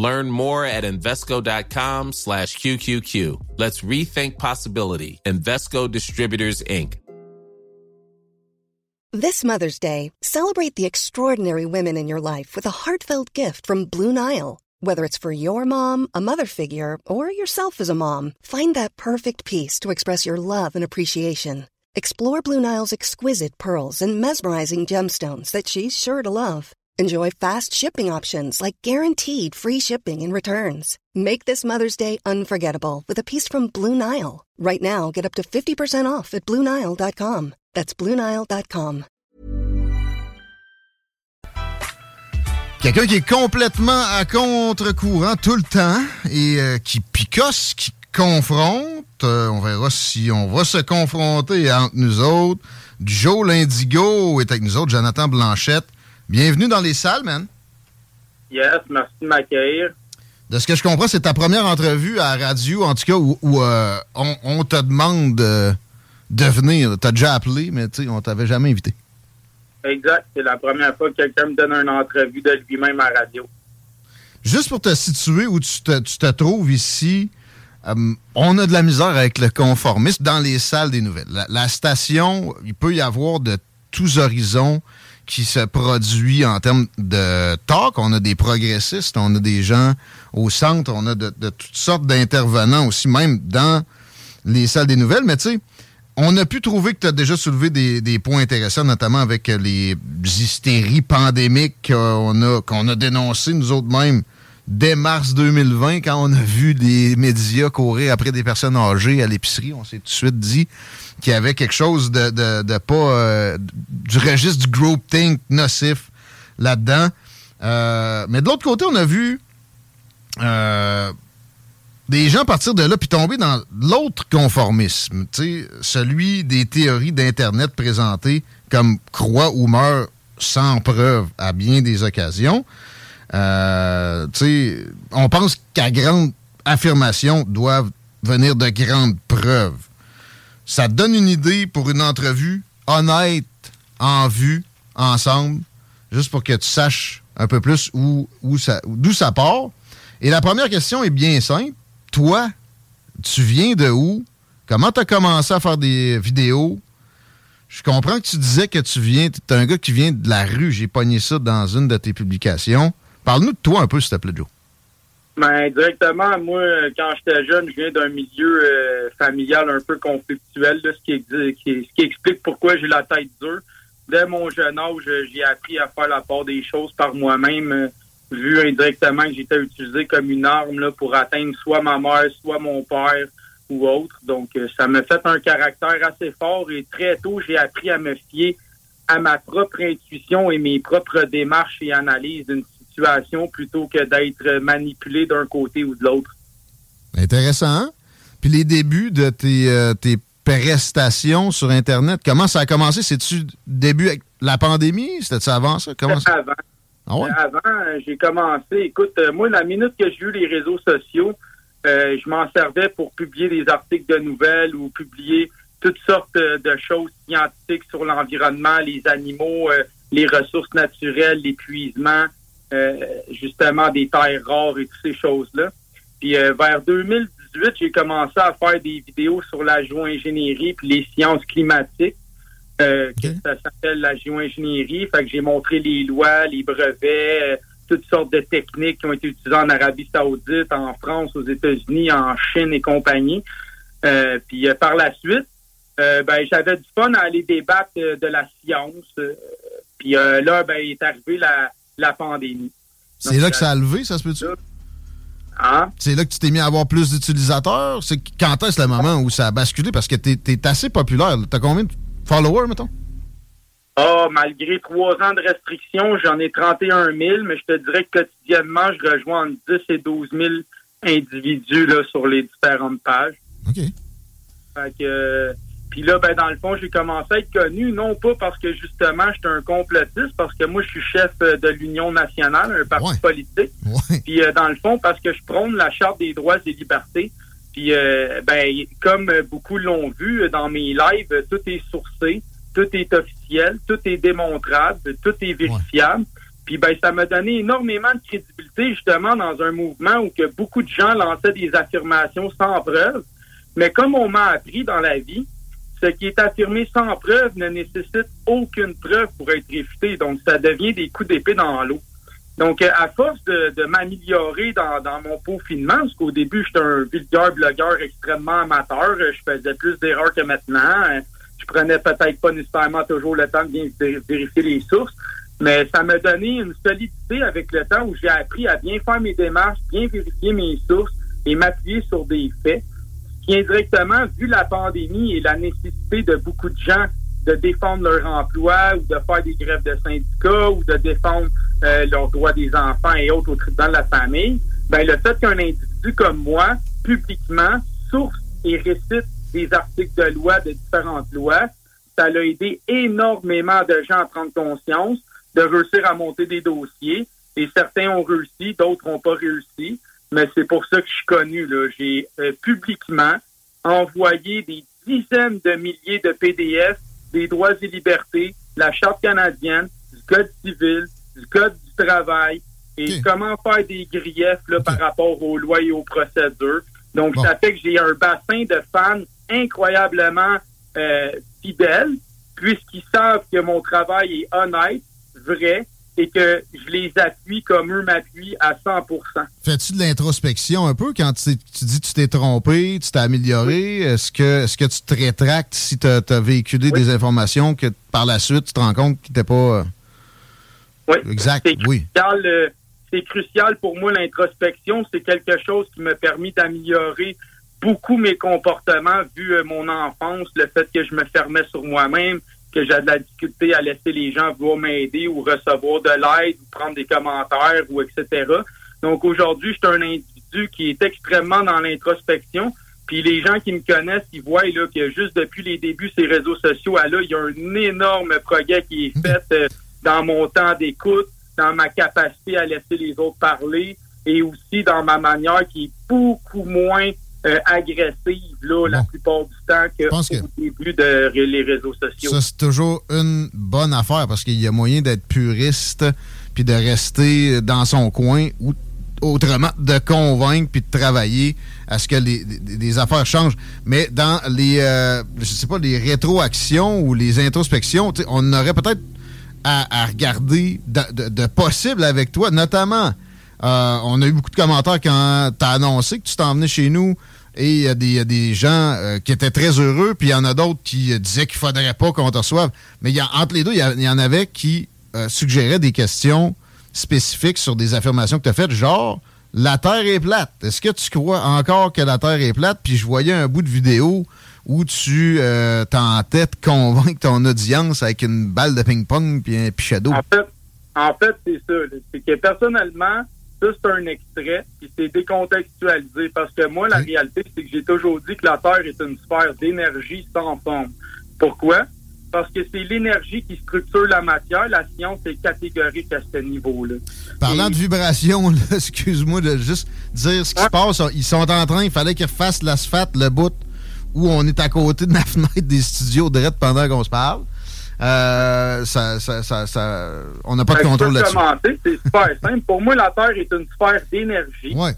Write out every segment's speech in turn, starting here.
Learn more at Invesco.com slash QQQ. Let's rethink possibility. Invesco Distributors, Inc. This Mother's Day, celebrate the extraordinary women in your life with a heartfelt gift from Blue Nile. Whether it's for your mom, a mother figure, or yourself as a mom, find that perfect piece to express your love and appreciation. Explore Blue Nile's exquisite pearls and mesmerizing gemstones that she's sure to love. Enjoy fast shipping options like guaranteed free shipping and returns. Make this Mother's Day unforgettable with a piece from Blue Nile. Right now, get up to 50% off at BlueNile.com. That's BlueNile.com. Quelqu'un qui est complètement à contre-courant tout le temps et euh, qui picosse, qui confronte. Euh, on verra si on va se confronter entre nous autres. Joe Lindigo est avec nous autres, Jonathan Blanchette. Bienvenue dans les salles, man. Yes, merci de m'accueillir. De ce que je comprends, c'est ta première entrevue à la radio, en tout cas, où, euh, on, te demande de, de venir. T'as déjà appelé, mais on t'avait jamais invité. Exact. C'est la première fois que quelqu'un me donne une entrevue de lui-même à la radio. Juste pour te situer où tu te, trouves ici, euh, on a de la misère avec le conformisme dans les salles des nouvelles. La, station, il peut y avoir de tous horizons qui se produit en termes de talk. On a des progressistes, on a des gens au centre, on a de, toutes sortes d'intervenants aussi, même dans les salles des nouvelles. Mais tu sais, on a pu trouver que tu as déjà soulevé des, points intéressants, notamment avec les hystéries pandémiques qu'on a, qu'on a dénoncées nous autres mêmes dès mars 2020, quand on a vu des médias courir après des personnes âgées à l'épicerie. On s'est tout de suite dit qu'il y avait quelque chose de, pas euh, du registre du groupthink nocif là-dedans. Euh, mais de l'autre côté, on a vu euh, des gens partir de là puis tomber dans l'autre conformisme, celui des théories d'Internet présentées comme croix ou meurt sans preuve à bien des occasions. on pense qu'à grande affirmation doivent venir de grandes preuves ça donne une idée pour une entrevue honnête, en vue, ensemble, juste pour que tu saches un peu plus où, d'où ça part. Et la première question est bien simple. Toi, tu viens de où? Comment tu as commencé à faire des vidéos? Je comprends que tu disais que tu viens, tu un gars qui vient de la rue. J'ai pogné ça dans une de tes publications. Parle-nous de toi un peu, s'il te plaît, Joe. Ben, directement, moi, quand j'étais jeune, je viens d'un milieu euh, familial un peu conflictuel, ce, qui, qui, explique pourquoi j'ai la tête dure. Dès mon jeune âge, j'ai appris à faire la part des choses par moi-même, euh, vu indirectement que j'étais utilisé comme une arme pour atteindre soit ma mère, soit mon père ou autre. Donc, euh, ça m'a fait un caractère assez fort et très tôt, j'ai appris à me fier à ma propre intuition et mes propres démarches et analyses d'une plutôt que d'être manipulé d'un côté ou de l'autre. Intéressant. Puis les débuts de tes, euh, tes prestations sur Internet, comment ça a commencé? C'est-tu début avec la pandémie? C'était-tu avant ça? Comment Avant. Ah ouais? Avant, euh, j'ai commencé. Écoute, euh, moi, la minute que j'ai eu les réseaux sociaux, je m'en servais pour publier des articles de nouvelles ou publier toutes sortes de choses scientifiques sur l'environnement, les animaux, les ressources naturelles, l'épuisement, justement des terres rares et toutes ces choses-là. Puis euh, vers 2018, j'ai commencé à faire des vidéos sur la géo-ingénierie puis les sciences climatiques. Euh, Ça s'appelle la géo-ingénierie. Fait que j'ai montré les lois, les brevets, euh, toutes sortes de techniques qui ont été utilisées en Arabie Saoudite, en France, aux États-Unis, en Chine et compagnie. puis par la suite, ben j'avais du fun à aller débattre de la science. puis là, ben est arrivé la la pandémie. C'est là que ça a levé, ça se peut-tu? Hein? C'est là que tu t'es mis à avoir plus d'utilisateurs? C'est quand est-ce le moment où ça a basculé? Parce que tu es, assez populaire. Tu as combien de followers, mettons? Ah, malgré trois ans de restrictions, j'en ai 31 000, mais je te dirais que quotidiennement, je rejoins entre 10 et 12 000 individus là, sur les différentes pages. OK. Fait que, puis là, ben, dans le fond, j'ai commencé à être connu, non pas parce que justement, j'étais un complotiste, parce que moi, je suis chef de l'Union nationale, un parti politique. Puis dans le fond, parce que je prône la Charte des droits et libertés. Puis, euh, ben, comme beaucoup l'ont vu dans mes lives, tout est sourcé, tout est officiel, tout est démontrable, tout est vérifiable. Puis, ben, ça m'a donné énormément de crédibilité, justement, dans un mouvement où que beaucoup de gens lançaient des affirmations sans preuve. Mais comme on m'a appris dans la vie, ce qui est affirmé sans preuve ne nécessite aucune preuve pour être réfuté. Donc, ça devient des coups d'épée dans l'eau. Donc, euh, à force de, m'améliorer dans, mon peaufinement, parce qu'au début, j'étais un vulgaire blogueur extrêmement amateur, euh, je faisais plus d'erreurs que maintenant. Euh, je prenais peut-être pas nécessairement toujours le temps de bien vérifier les sources, mais ça m'a donné une solidité avec le temps où j'ai appris à bien faire mes démarches, bien vérifier mes sources et m'appuyer sur des faits. Qui indirectement, vu la pandémie et la nécessité de beaucoup de gens de défendre leur emploi ou de faire des grèves de syndicats ou de défendre euh, leurs droits des enfants et autres au tribunal de la famille, ben le fait qu'un individu comme moi, publiquement, source et récite des articles de loi de différentes lois, ça a aidé énormément de gens à prendre conscience, de réussir à monter des dossiers. Et certains ont réussi, d'autres n'ont pas réussi. Mais c'est pour ça que je suis connu. J'ai euh, publiquement envoyé des dizaines de milliers de PDF des droits et libertés, la Charte canadienne, du Code civil, du Code du travail et comment faire des griefs là, par rapport aux lois et aux procédures. Donc, ça fait que j'ai un bassin de fans incroyablement euh, fidèles, puisqu'ils savent que mon travail est honnête, vrai, et que je les appuie comme eux m'appuient à 100 Fais-tu de l'introspection un peu quand tu, dis que tu t'es trompé, tu t'es amélioré? Est-ce que, est-ce que tu te rétractes si tu as, véhiculé des informations que par la suite tu te rends compte qu'ils n'étaient pas... Euh, oui. Exact, oui. Euh, c'est crucial pour moi l'introspection. C'est quelque chose qui m'a permis d'améliorer beaucoup mes comportements vu euh, mon enfance, le fait que je me fermais sur moi-même, que j'ai de la difficulté à laisser les gens vouloir m'aider ou recevoir de l'aide ou prendre des commentaires ou etc. Donc aujourd'hui, je suis un individu qui est extrêmement dans l'introspection. Puis les gens qui me connaissent, ils voient là que juste depuis les débuts ces réseaux sociaux, là, il y a un énorme progrès qui est fait euh, dans mon temps d'écoute, dans ma capacité à laisser les autres parler et aussi dans ma manière qui est beaucoup moins euh, agressive là, la plupart du temps qu'au début de les réseaux sociaux. Ça, c'est toujours une bonne affaire parce qu'il y a moyen d'être puriste puis de rester dans son coin ou autrement de convaincre puis de travailler à ce que les, affaires changent. Mais dans les, euh, je sais pas, les rétroactions ou les introspections, on aurait peut-être à, regarder de, de, possible avec toi, notamment euh, on a eu beaucoup de commentaires quand tu as annoncé que tu t'en venais chez nous. Et il y, a des gens euh, qui étaient très heureux, puis il y en a d'autres qui disaient qu'il ne faudrait pas qu'on te reçoive. Mais y a, entre les deux, il y, en avait qui euh, suggéraient des questions spécifiques sur des affirmations que tu as faites, genre la Terre est plate. Est-ce que tu crois encore que la Terre est plate? Puis je voyais un bout de vidéo où tu euh, tentais de convaincre ton audience avec une balle de ping-pong puis un pichet d'eau. En fait, en fait c'est ça. C'est que personnellement, ça, c'est un extrait, puis c'est décontextualisé. Parce que moi, la réalité, c'est que j'ai toujours dit que la Terre est une sphère d'énergie sans forme. Pourquoi? Parce que c'est l'énergie qui structure la matière. La science est catégorique à ce niveau-là. Parlant de vibration, excuse-moi de juste dire ce qui se passe. Ils sont en train, il fallait qu'ils refassent l'asphalte, le bout où on est à côté de la fenêtre des studios de pendant qu'on se parle. Euh, ça, ça, ça, on n'a pas de ben, contrôle là-dessus. C'est super simple. Pour moi, la Terre est une sphère d'énergie. Ouais.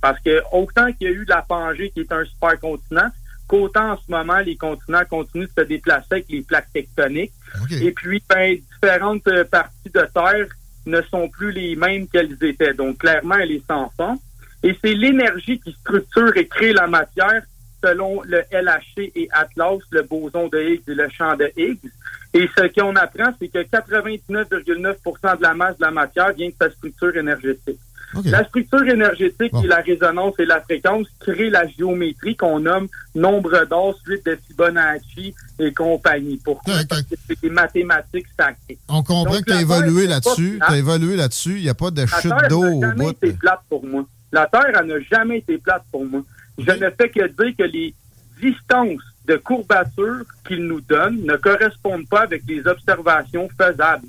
Parce que autant qu'il y a eu la Pangée qui est un super continent, qu'autant en ce moment, les continents continuent de se déplacer avec les plaques tectoniques. Et puis, ben, différentes euh, parties de Terre ne sont plus les mêmes qu'elles étaient. Donc, clairement, elle est sans fond. Et c'est l'énergie qui structure et crée la matière selon le LHC et Atlas, le boson de Higgs et le champ de Higgs. Et ce qu'on apprend, c'est que 99,9% de la masse de la matière vient de sa structure énergétique. La structure énergétique et la résonance et la fréquence créent la géométrie qu'on nomme nombre d'or, suite de Fibonacci et compagnie. Pourquoi? Parce que c'est des mathématiques sacrées. On comprend que tu as évolué là-dessus. Tu as évolué là-dessus. Il n'y a pas de chute d'eau au bout. La Terre n'a jamais été plate pour moi. La Terre, n'a jamais été plate pour moi. Je ne fais que dire que les distances de courbature qu'ils nous donnent ne correspondent pas avec les observations faisables.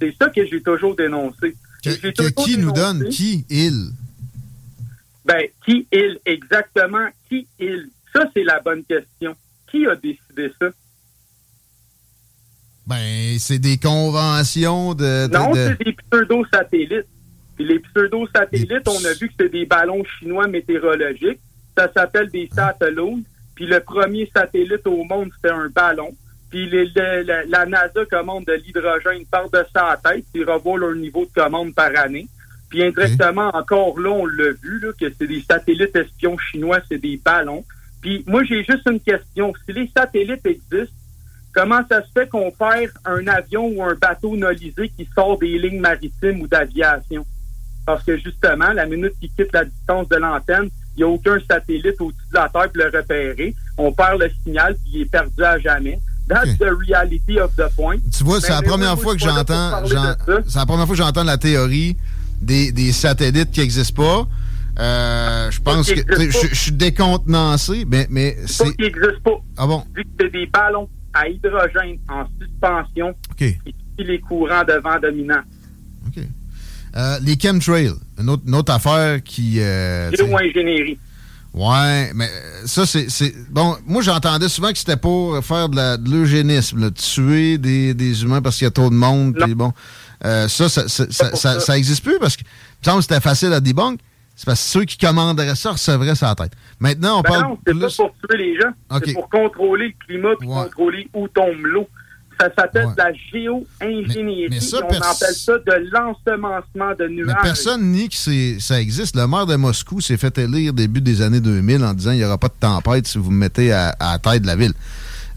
C'est ça que j'ai toujours dénoncé. qui nous donne? Qui? Il? Ben, qui il? Exactement. Qui il? Ça, c'est la bonne question. Qui a décidé ça? Ben, c'est des conventions de. non, c'est des pseudo-satellites. les pseudo-satellites, on a vu que c'est des ballons chinois météorologiques. Ça s'appelle des satellites. Puis le premier satellite au monde, c'était un ballon. Puis la, NASA commande de l'hydrogène par de sa tête. Ils revoient leur niveau de commande par année. Puis indirectement, encore là, on l'a vu, là, que c'est des satellites espions chinois, c'est des ballons. Puis moi, j'ai juste une question. Si les satellites existent, comment ça se fait qu'on perd un avion ou un bateau nolisé qui sort des lignes maritimes ou d'aviation? Parce que justement, la minute qu'il quitte la distance de l'antenne, il n'y a aucun satellite au-dessus de la Terre pour le repérer. On perd le signal, puis il est perdu à jamais. That's the reality of the point. Tu vois, c'est la première fois que j'entends, c'est la première fois que j'entends la théorie des, des satellites qui n'existent pas. Euh, je pense que je, suis décontenancé, mais, mais c'est. Pas qui n'existe pas. Ah bon? Vu que c'est des ballons à hydrogène en suspension qui les courants de vent dominants. OK. Euh, les chemtrails, une autre, une autre affaire qui. Euh, Géo-ingénierie. Ouais, mais ça, c'est. Bon, moi, j'entendais souvent que c'était pour faire de l'eugénisme, tuer des, des, humains parce qu'il y a trop de monde. Puis bon, euh, ça, ça, ça, ça, ça, existe plus parce que, il me semble que c'était facile à debunk. C'est parce que ceux qui commanderaient ça recevraient sa tête. Maintenant, on ben parle. Non, c'est pas pour tuer les gens. C'est pour contrôler le climat et contrôler où tombe l'eau. Ça s'appelle de la géo-ingénierie. on appelle ça de l'ensemencement de nuages. Mais personne nie que ça existe. Le maire de Moscou s'est fait élire début des années 2000 en disant qu'il n'y aura pas de tempête si vous me mettez à, la tête de la ville.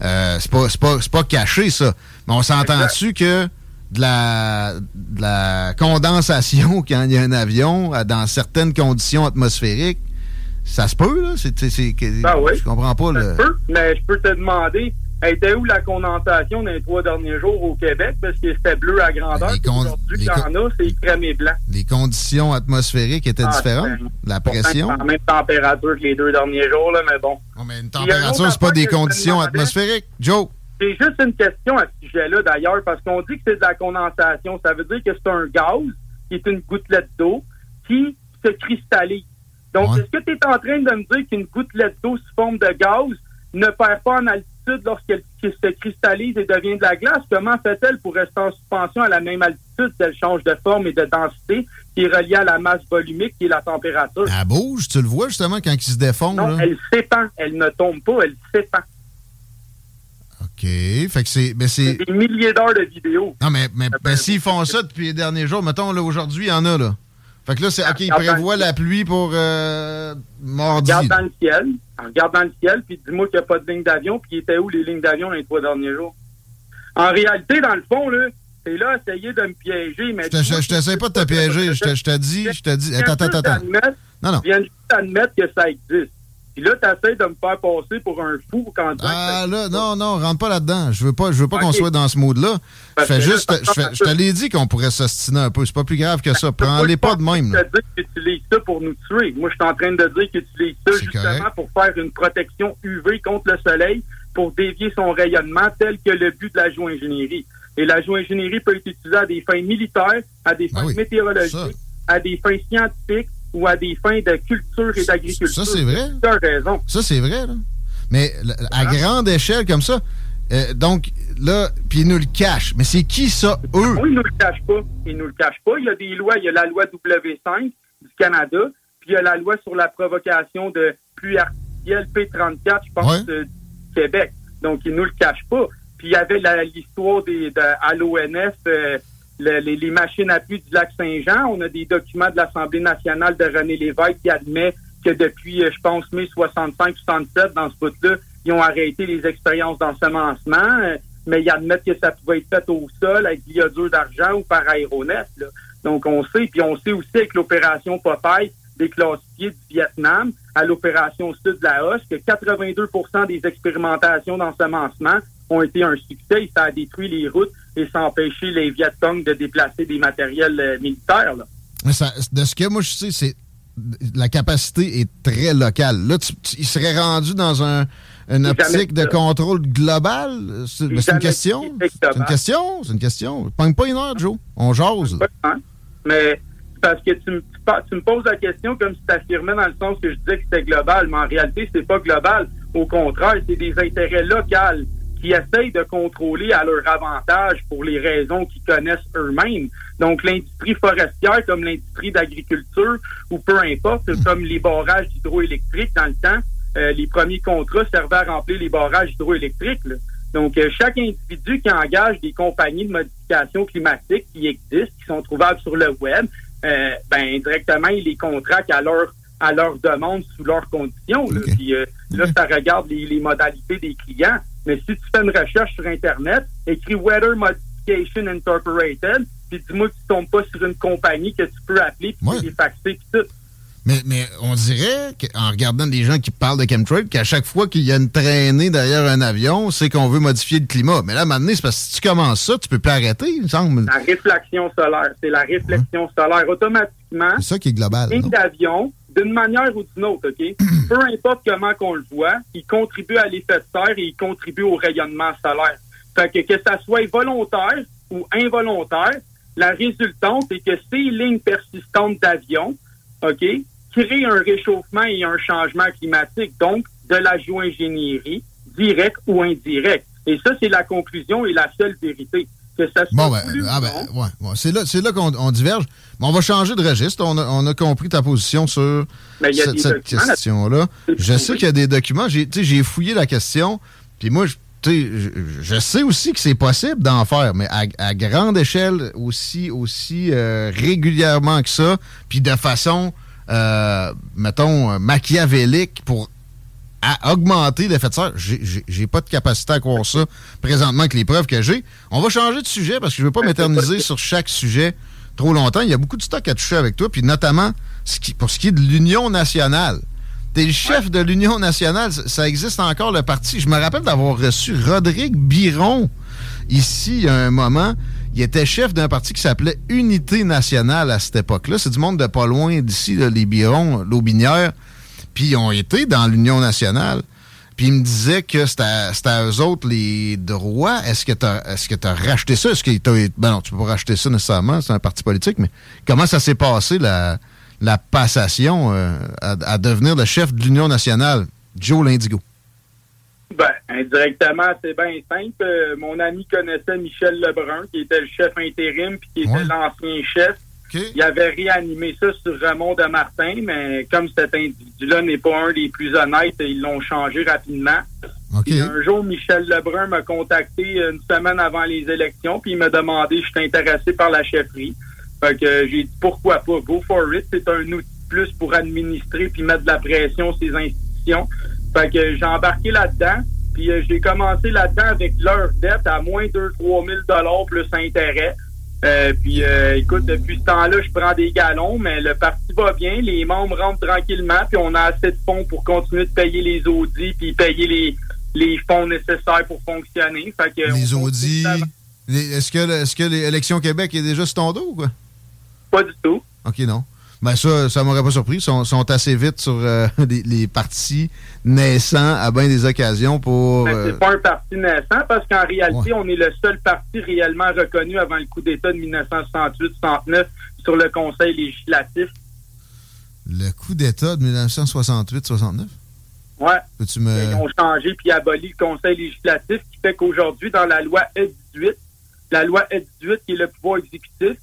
Euh, c'est pas, pas, pas, caché, ça. Mais on s'entend-tu que de la, de la condensation quand il y a un avion dans certaines conditions atmosphériques, ça se peut, là? C'est, ben oui. Je comprends pas. Ça peut, mais je peux te demander, était où la condensation dans les trois derniers jours au Québec? Parce que c'était bleu à grandeur. Aujourd'hui, il y en a, c'est crème et blanc. Les conditions atmosphériques étaient ah, différentes? La pression? La même température que les deux derniers jours, là, mais bon. mais une température, c'est pas des conditions atmosphériques. Joe? C'est juste une question à ce sujet-là, d'ailleurs, parce qu'on dit que c'est de la condensation. Ça veut dire que c'est un gaz qui est une gouttelette d'eau qui se cristallise. Donc, est-ce que tu es en train de me dire qu'une gouttelette d'eau sous forme de gaz ne perd pas en altitude? Lorsqu'elle se cristallise et devient de la glace? Comment fait-elle pour rester en suspension à la même altitude? Si elle change de forme et de densité qui est reliée à la masse volumique qui est la température? Elle bouge, tu le vois justement quand il se défond. Non, elle s'épand. Elle ne tombe pas, elle s'épand. OK. Fait que c'est. Ben c'est des milliers d'heures de vidéos. Non, mais, mais ben, s'ils font ça depuis les derniers jours, mettons, là, aujourd'hui, il y en a, là. Fait que là, c'est. OK, ils prévoient la pluie pour euh, mardi. Regarde dans le ciel. Regarde dans le ciel, puis dis-moi qu'il n'y a pas de ligne d'avion, puis il était où les lignes d'avion les trois derniers jours? En réalité, dans le fond, là, c'est là essayer de me piéger. Mais je t'essaie pas de te piéger. Je te dis, je te dis. Attends, attends, attends. Non, non. Je viens juste admettre que ça existe. Puis là, t'essaies de me faire passer pour un fou quand Ah là, non, non, rentre pas là-dedans. Je veux pas, je veux pas qu'on soit dans ce mood-là. Je fais juste, je, te l'ai dit qu'on pourrait s'ostiner un peu. C'est pas plus grave que ça. Prends-les pas de même. Je que tu utilises ça pour nous tuer. Moi, je suis en train de dire que tu utilises ça justement pour faire une protection UV contre le soleil pour dévier son rayonnement tel que le but de la géo-ingénierie. Et la géo-ingénierie peut être utilisée à des fins militaires, à des ben fins météorologiques, à des fins scientifiques, ou à des fins de culture et d'agriculture. Ça, c'est vrai. Raison. Ça, c'est vrai. Là. Mais à grande échelle comme ça, euh, donc là, puis ils nous le cachent. Mais c'est qui ça, eux? Oui, ils nous le cachent pas. Ils nous le cachent pas. Il y a des lois. Il y a la loi W5 du Canada, puis il y a la loi sur la provocation de pluie artificielle P34, je pense, du Québec. Donc, ils nous le cachent pas. Puis il y avait l'histoire de, à l'ONF, euh, les, machines à pluie du lac Saint-Jean. On a des documents de l'Assemblée nationale de René Lévesque qui admet que depuis, euh, je pense, mai 65-67, dans ce bout-là, ils ont arrêté les expériences d'ensemencement, euh, mais ils admettent que ça pouvait être fait au sol avec l'iodure d'argent ou par aéronef. Donc, on sait, puis on sait aussi avec l'opération Popeye des du Vietnam à l'opération Sud de la Hoche que 82% des expérimentations d'ensemencement ont été un succès ça a détruit les routes et empêché les Viet Cong de déplacer des matériels euh, militaires. Mais ça, de ce que moi je sais, c'est la capacité est très locale. Là, tu, il serait rendu dans un, une optique de contrôle global? C'est une question? C'est une question? C'est une question. Pogne pas une heure, Joe. On jase. Mais parce que tu me, tu me poses la question comme si tu affirmais dans le sens que je disais que c'était global, mais en réalité, c'est pas global. Au contraire, c'est des intérêts locaux qui essayent de contrôler à leur avantage pour les raisons qu'ils connaissent eux-mêmes. Donc, l'industrie forestière, comme l'industrie d'agriculture, ou peu importe, comme les barrages hydroélectriques dans le temps, euh, les premiers contrats servaient à remplir les barrages hydroélectriques. Donc, euh, chaque individu qui engage des compagnies de modification climatique qui existent, qui sont trouvables sur le web, euh, ben directement, il les contracte à leur à leur demande sous leurs conditions. Là, Puis, là ça regarde les, les modalités des clients. Mais si tu fais une recherche sur Internet, écris Weather Modification Incorporated, puis dis-moi que tu tombes pas sur une compagnie que tu peux appeler, puis les faxer, puis tout. Mais, mais on dirait, en regardant des gens qui parlent de chemtrail, qu'à chaque fois qu'il y a une traînée derrière un avion, c'est qu'on veut modifier le climat. Mais là, maintenant, c'est parce que si tu commences ça, tu peux plus arrêter, il me semble. La réflexion solaire. C'est la réflexion solaire. Automatiquement, c'est ça qui est global. Un avion, d'une manière ou d'une autre, OK? Peu importe comment qu'on le voit, il contribue à l'effet de serre et il contribue au rayonnement solaire. Fait que que ça soit volontaire ou involontaire, la résultante est que ces lignes persistantes d'avion, OK, créent un réchauffement et un changement climatique, donc de la géo-ingénierie, directe ou indirecte. Et ça, c'est la conclusion et la seule vérité. Que ça soit bon, ben, ah ben, ouais, c'est là, là qu'on diverge. Mais on va changer de registre. On a, on a compris ta position sur cette, question-là. Je sais qu'il y a des documents. J'ai fouillé la question. Puis moi, je je, je, sais aussi que c'est possible d'en faire, mais à, grande échelle, aussi, aussi euh, régulièrement que ça, puis de façon, euh, mettons, machiavélique pour augmenter l'effet de serre. J'ai pas de capacité à croire ça présentement avec les preuves que j'ai. On va changer de sujet parce que je veux pas m'éterniser sur chaque sujet trop longtemps. Il y a beaucoup de stock à toucher avec toi, puis notamment pour ce qui est de l'Union nationale. T'es le chef de l'Union nationale. Ça existe encore, le parti. Je me rappelle d'avoir reçu Rodrigue Biron ici, il y a un moment. Il était chef d'un parti qui s'appelait Unité nationale à cette époque-là. C'est du monde de pas loin d'ici, les Birons, l'Aubinière. Puis ils ont été dans l'Union nationale. Puis il me disait que c'était à, eux autres les droits. Est-ce que tu as, as racheté ça? Est-ce que ben non, tu peux pas racheter ça nécessairement, c'est un parti politique, mais comment ça s'est passé, la, la passation euh, à, devenir le chef de l'Union nationale, Joe Lindigo? Ben, indirectement, c'est bien simple. Euh, mon ami connaissait Michel Lebrun, qui était le chef intérim, puis qui était l'ancien chef. Il avait réanimé ça sur Raymond de Martin, mais comme cet individu-là n'est pas un des plus honnêtes, ils l'ont changé rapidement. Un jour, Michel Lebrun m'a contacté une semaine avant les élections, puis il m'a demandé si je suis intéressé par la chefferie. Fait que j'ai dit pourquoi pas, go for it. C'est un outil plus pour administrer puis mettre de la pression sur ces institutions. Fait que j'ai embarqué là-dedans. Puis euh, j'ai commencé là-dedans avec leur dette à moins de 3 000 plus intérêt. Euh, puis euh, écoute, depuis ce temps-là, je prends des galons, mais le parti va bien, les membres rentrent tranquillement, puis on a assez de fonds pour continuer de payer les audits, puis payer les, les fonds nécessaires pour fonctionner. Fait que les audits. Est-ce que, est-ce que l'élection Québec est déjà sur ton dos ou quoi? Pas du tout. OK, non. Ben ça, ça m'aurait pas surpris. Ils sont, assez vite sur euh, les, partis naissants à bien des occasions pour... Ben, c'est euh, pas un parti naissant parce qu'en réalité, on est le seul parti réellement reconnu avant le coup d'État de 1968-69 sur le Conseil législatif. Le coup d'État de 1968-69? Ouais. Ils ont changé puis aboli le Conseil législatif, qui fait qu'aujourd'hui, dans la loi E18, la loi E18 qui est le pouvoir exécutif,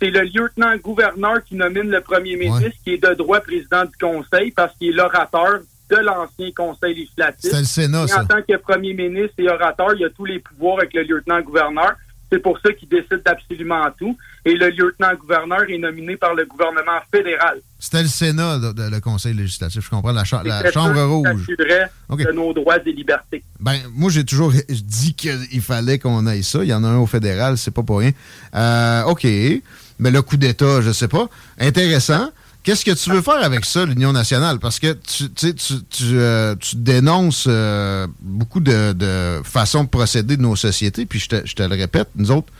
c'est le lieutenant-gouverneur qui nomine le premier ministre, qui est de droit président du conseil parce qu'il est l'orateur de l'ancien conseil législatif. C'est le Sénat, et En tant que premier ministre et orateur, il a tous les pouvoirs avec le lieutenant-gouverneur. C'est pour ça qu'il décide d'absolument tout. Et le lieutenant-gouverneur est nominé par le gouvernement fédéral. C'était le Sénat, le Conseil législatif, je comprends, la, la Chambre rouge. de nos droits et libertés. Ben, moi, j'ai toujours dit qu'il fallait qu'on aille ça. Il y en a un au fédéral, c'est pas pour rien. Euh, OK mais le coup d'État, je sais pas. Intéressant. Qu'est-ce que tu veux faire avec ça, l'Union nationale? Parce que tu, tu, tu, euh, tu dénonces euh, beaucoup de, façons de procéder de nos sociétés, puis je te, je te le répète, nous autres,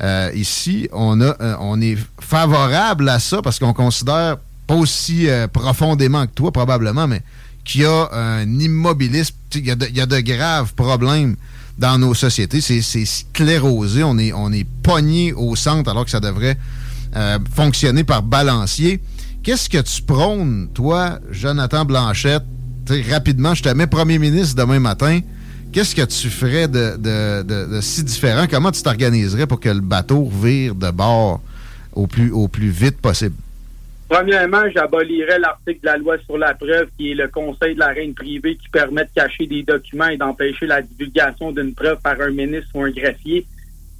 euh, ici, on, a, on est favorable à ça parce qu'on considère pas aussi euh, profondément que toi, probablement, mais qui a un immobilisme. Il y, a de, graves problèmes dans nos sociétés. C'est sclérosé. On est, on est pogné au centre alors que ça devrait euh, fonctionner par balancier. Qu'est-ce que tu prônes, toi, Jonathan Blanchette? rapidement, je te mets premier ministre demain matin. Qu'est-ce que tu ferais de, de, si différent? Comment tu t'organiserais pour que le bateau vire de bord au plus, au plus vite possible? Premièrement, j'abolirais l'article de la loi sur la preuve qui est le conseil de la reine privée qui permet de cacher des documents et d'empêcher la divulgation d'une preuve par un ministre ou un greffier.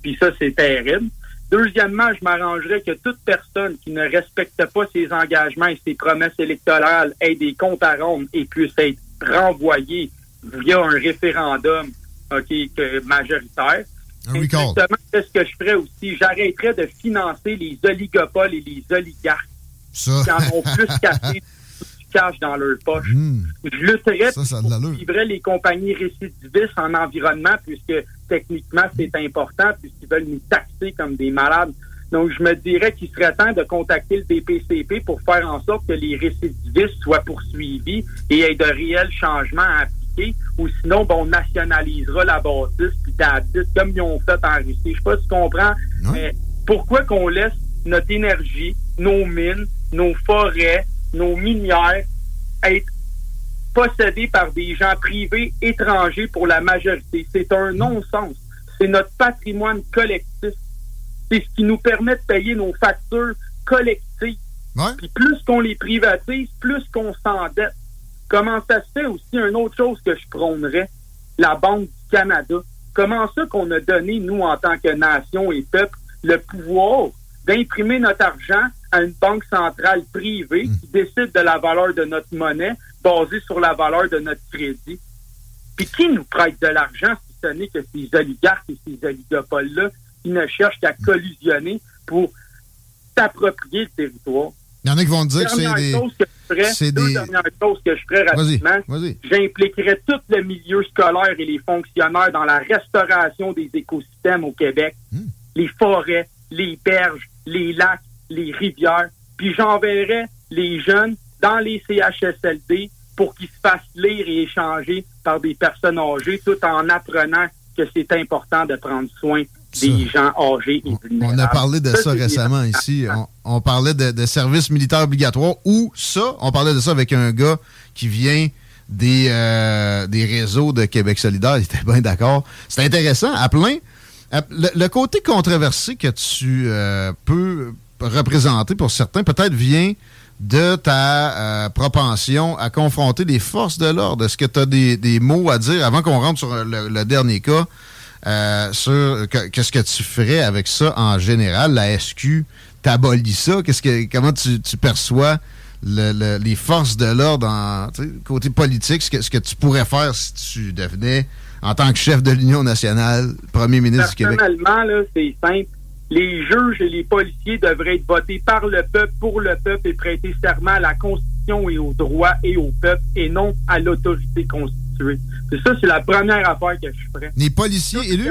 Puis ça, c'est terrible. Deuxièmement, je m'arrangerais que toute personne qui ne respecte pas ses engagements et ses promesses électorales ait des comptes à rendre et puisse être renvoyée via un référendum OK, majoritaire. Exactement, ce que je ferais aussi? J'arrêterais de financer les oligopoles et les oligarques qui en ont plus cassé cash dans leur poche. Hmm. Je lutterais pour les compagnies récidivistes en environnement, puisque techniquement, c'est important, puisqu'ils veulent nous taxer comme des malades. Donc, je me dirais qu'il serait temps de contacter le DPCP pour faire en sorte que les récidivistes soient poursuivis et ait de réels changements à appliquer. Ou sinon, on nationalisera la bâtisse puis comme ils ont fait en Russie. Je sais pas si tu comprends, mais pourquoi qu'on laisse notre énergie, nos mines, nos forêts, nos minières être possédées par des gens privés étrangers pour la majorité. C'est un non-sens. C'est notre patrimoine collectif. C'est ce qui nous permet de payer nos factures collectives. Puis plus qu'on les privatise, plus qu'on s'endette. Comment ça se fait aussi une autre chose que je prônerais? La Banque du Canada. Comment ça qu'on a donné, nous, en tant que nation et peuple, le pouvoir d'imprimer notre argent à une banque centrale privée hmm. qui décide de la valeur de notre monnaie basée sur la valeur de notre crédit. Puis qui nous prête de l'argent si ce n'est que ces oligarques et ces oligopoles-là qui ne cherchent qu'à collusionner pour s'approprier le territoire? Il y en a qui vont dire que c'est des... C'est des... dernières choses que je ferais rapidement. J'impliquerais tout le milieu scolaire et les fonctionnaires dans la restauration des écosystèmes au Québec. Hmm. Les forêts, les berges, les lacs, les rivières, puis j'enverrai les jeunes dans les CHSLD pour qu'ils se fassent lire et échanger par des personnes âgées tout en apprenant que c'est important de prendre soin des gens âgés et vulnérables. On a parlé de ça, récemment ici. On, parlait de, de services militaires obligatoires ou ça, on parlait de ça avec un gars qui vient des, euh, des réseaux de Québec solidaire. Il était bien d'accord. C'est intéressant, à plein. Le, côté controversé que tu euh, peux représenter pour certains, peut-être vient de ta euh, propension à confronter les forces de l'ordre. Est-ce que tu as des, mots à dire avant qu'on rentre sur le, dernier cas? sur qu'est-ce que tu ferais avec ça en général? La SQ t'abolit ça? Qu'est-ce que comment tu, perçois les forces de l'ordre côté politique? Ce que, ce que tu pourrais faire si tu devenais en tant que chef de l'Union nationale, premier ministre du Québec? C'est simple. Les juges et les policiers devraient être votés par le peuple, pour le peuple et prêter serment à la Constitution et aux droits et au peuple et non à l'autorité constituée. C'est ça, c'est la première affaire que je ferais. Les policiers élus?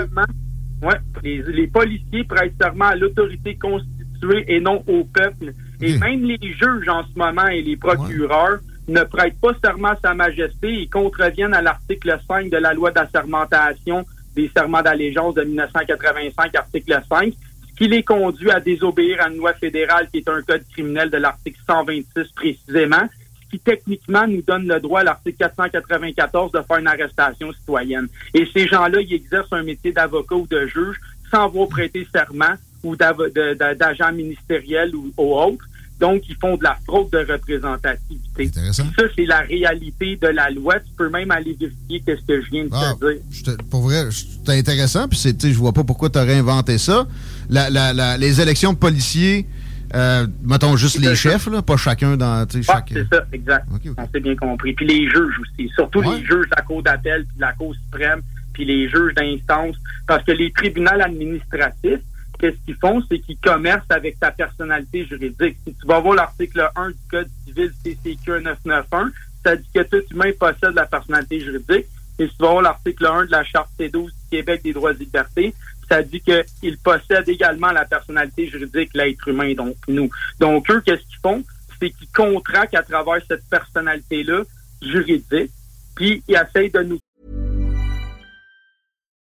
Oui, les, les, policiers prêtent serment à l'autorité constituée et non au peuple. Et même les juges en ce moment et les procureurs ne prêtent pas serment à Sa Majesté et contreviennent à l'article 5 de la loi d'assermentation des serments d'allégeance de 1985, article 5, ce qui les conduit à désobéir à une loi fédérale qui est un code criminel de l'article 126 précisément, ce qui techniquement nous donne le droit à l'article 494 de faire une arrestation citoyenne. Et ces gens-là, ils exercent un métier d'avocat ou de juge sans avoir prêté serment ou d'agent ministériel ou, ou autre. Donc, ils font de la fraude de représentativité. Ça, c'est la réalité de la loi. Tu peux même aller vérifier ce que je viens de ah, te dire. pour vrai, c'est intéressant. Puis, je vois pas pourquoi tu aurais inventé ça. les élections de policiers, euh, mettons juste les chefs, là, pas chacun dans. c'est ça, exact. On s'est bien compris. Puis les juges aussi. Surtout les juges de la Cour d'appel, puis de la Cour suprême, puis les juges d'instance. Parce que les tribunaux administratifs, qu'est-ce qu'ils font, c'est qu'ils commercent avec ta personnalité juridique. Si tu vas voir l'article 1 du Code civil CCQ 991, ça dit que tout humain possède la personnalité juridique. Et si tu vas voir l'article 1 de la Charte C12 du Québec des droits et libertés, ça dit qu'il possède également la personnalité juridique, l'être humain, donc nous. Donc eux, qu'est-ce qu'ils font? c'est qu'il contracte à travers cette personnalité-là juridique, puis il essaye de nous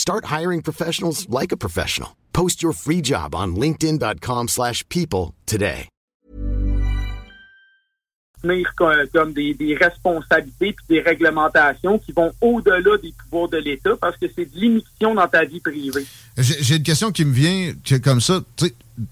Start hiring professionals like a professional. Post your free job on linkedin.com/people slash people today. co- comme des, des responsabilités puis des réglementations qui vont au-delà des pouvoirs de l'État parce que c'est de l'émission dans ta vie privée. J'ai une question qui me vient que- comme ça.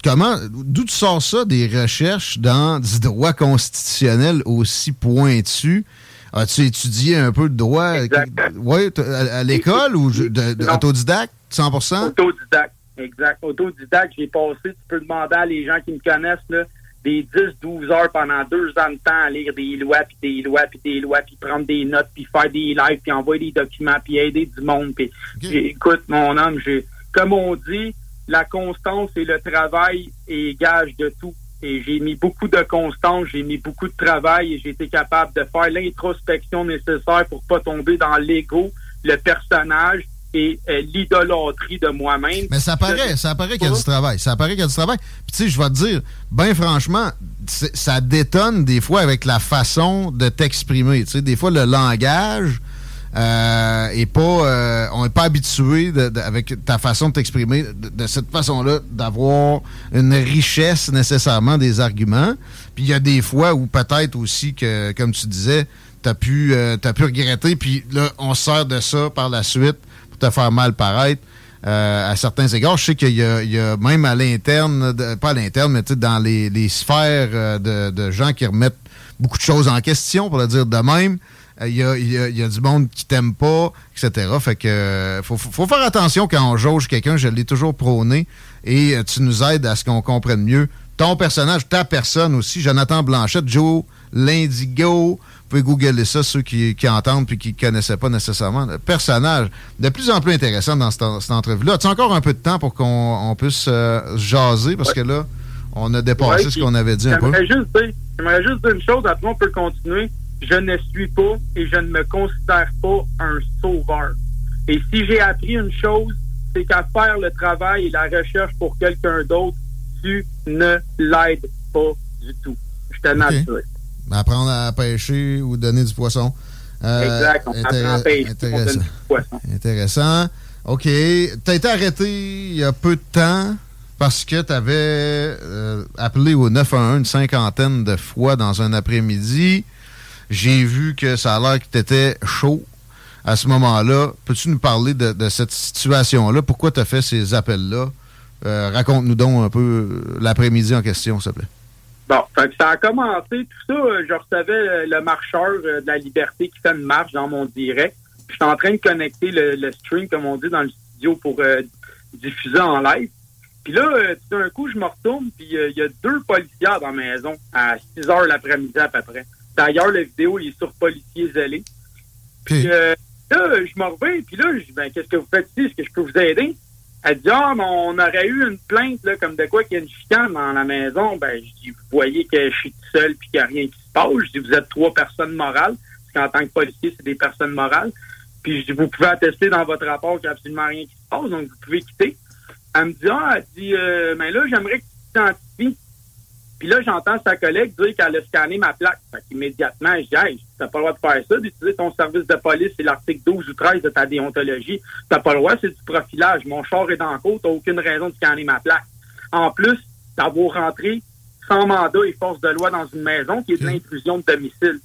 Comment, d'où tu sors ça des recherches dans du droit constitutionnel aussi pointu? As-tu étudié un peu de droit? Exact. ouais, à, à l'école ou je- de, de- autodidacte, 100%? Autodidacte. Exact. Autodidacte, j'ai passé, tu peux demander à les gens qui me connaissent, là, des 10-12 heures pendant deux ans de temps à lire des lois, puis des lois, puis des lois, puis prendre des notes, puis faire des lives, puis envoyer des documents, puis aider du monde. Puis, j'ai- écoute, mon homme, j'ai, comme on dit, la constance et le travail est gage de tout. Et j'ai mis beaucoup de constance, j'ai mis beaucoup de travail et j'ai été capable de faire l'introspection nécessaire pour pas tomber dans l'ego, le personnage et euh, l'idolâtrie de moi-même. Mais ça paraît, ça paraît qu'il y a du travail. Ça paraît qu'il y a du travail. Puis tu sais, je vais te dire, ben franchement, ça détonne des fois avec la façon de t'exprimer. Tu sais, des fois, le langage euh, est pas... euh, on n'est pas habitué de- de- avec ta façon de t'exprimer de, de cette façon-là, d'avoir une richesse nécessairement des arguments. Puis il y a des fois où peut-être aussi que, comme tu disais, t'as pu, euh, t'as pu regretter, puis là, on se sert de ça par la suite pour te faire mal paraître. euh, à certains égards, je sais qu'il y, y a même à l'interne, pas à l'interne, mais dans les, les sphères euh, de, de gens qui remettent beaucoup de choses en question, pour le dire de même. Il y, a, y a- y a du monde qui t'aime pas, etc. Fait que euh, faut, faut- faire attention quand on jauge quelqu'un. Je l'ai toujours prôné. Et euh, tu nous aides à ce qu'on comprenne mieux ton personnage, ta personne aussi. Jonathan Blanchette, Joe L'Indigo. Vous pouvez googler ça, ceux qui, qui entendent puis qui ne connaissaient pas nécessairement. Le personnage de plus en plus intéressant dans cette, cette entrevue-là. As-tu encore un peu de temps pour qu'on on puisse euh, jaser? Parce que là, on a dépassé Ouais, ce qu'on avait dit un peu. J'aimerais juste dire, j'aimerais juste dire une chose, après on peut continuer. Je ne suis pas et je ne me considère pas un sauveur. Et si j'ai appris une chose, c'est qu'à faire le travail et la recherche pour quelqu'un d'autre, tu ne l'aides pas du tout. Je te Ok. Apprendre à pêcher ou donner du poisson. Euh, Exact. On apprend à pêcher, on donne intéressant. du poisson. Intéressant. OK. Tu as été arrêté il y a peu de temps parce que tu avais appelé au 911 une cinquantaine de fois dans un après-midi. J'ai vu que ça a l'air que tu étais chaud à ce moment-là. Peux-tu nous parler de, cette situation-là? Pourquoi tu as fait ces appels-là? Euh, Raconte-nous donc un peu euh, l'après-midi en question, s'il te plaît. Bon, ça a commencé, tout ça, euh, je recevais le marcheur de la liberté qui fait une marche dans mon direct. Puis J'étais en train de connecter le, stream, comme on dit, dans le studio pour diffuser en live. Puis là, tout d'un coup, je me retourne, puis il y a deux policiers dans la maison à 6 heures l'après-midi à peu près. D'ailleurs, la vidéo, il est sur policier zélé. Puis euh, là, je me reviens, puis là, je dis, ben, qu'est-ce que vous faites ici? Est-ce que je peux vous aider? Elle dit, ah, mais on aurait eu une plainte, là, comme de quoi qu'il y a une chicane dans la maison. Ben, je dis, vous voyez que je suis tout seul puis qu'il n'y a rien qui se passe. Je dis, vous êtes trois personnes morales. Parce qu'en tant que policier, c'est des personnes morales. Puis je dis, vous pouvez attester dans votre rapport qu'il n'y a absolument rien qui se passe, donc vous pouvez quitter. Elle me dit, ah, elle dit, euh, mais là, j'aimerais que tu. Puis là, j'entends sa collègue dire qu'elle a scanné ma plaque. Fait qu'immédiatement, je dis, hey, t'as pas le droit de faire ça, d'utiliser ton service de police, c'est l'article 12 ou 13 de ta déontologie. T'as pas le droit, c'est du profilage. Mon char est dans le côte, t'as aucune raison de scanner ma plaque. En plus, d'avoir rentré sans mandat et force de loi dans une maison qui est de l'intrusion de domicile.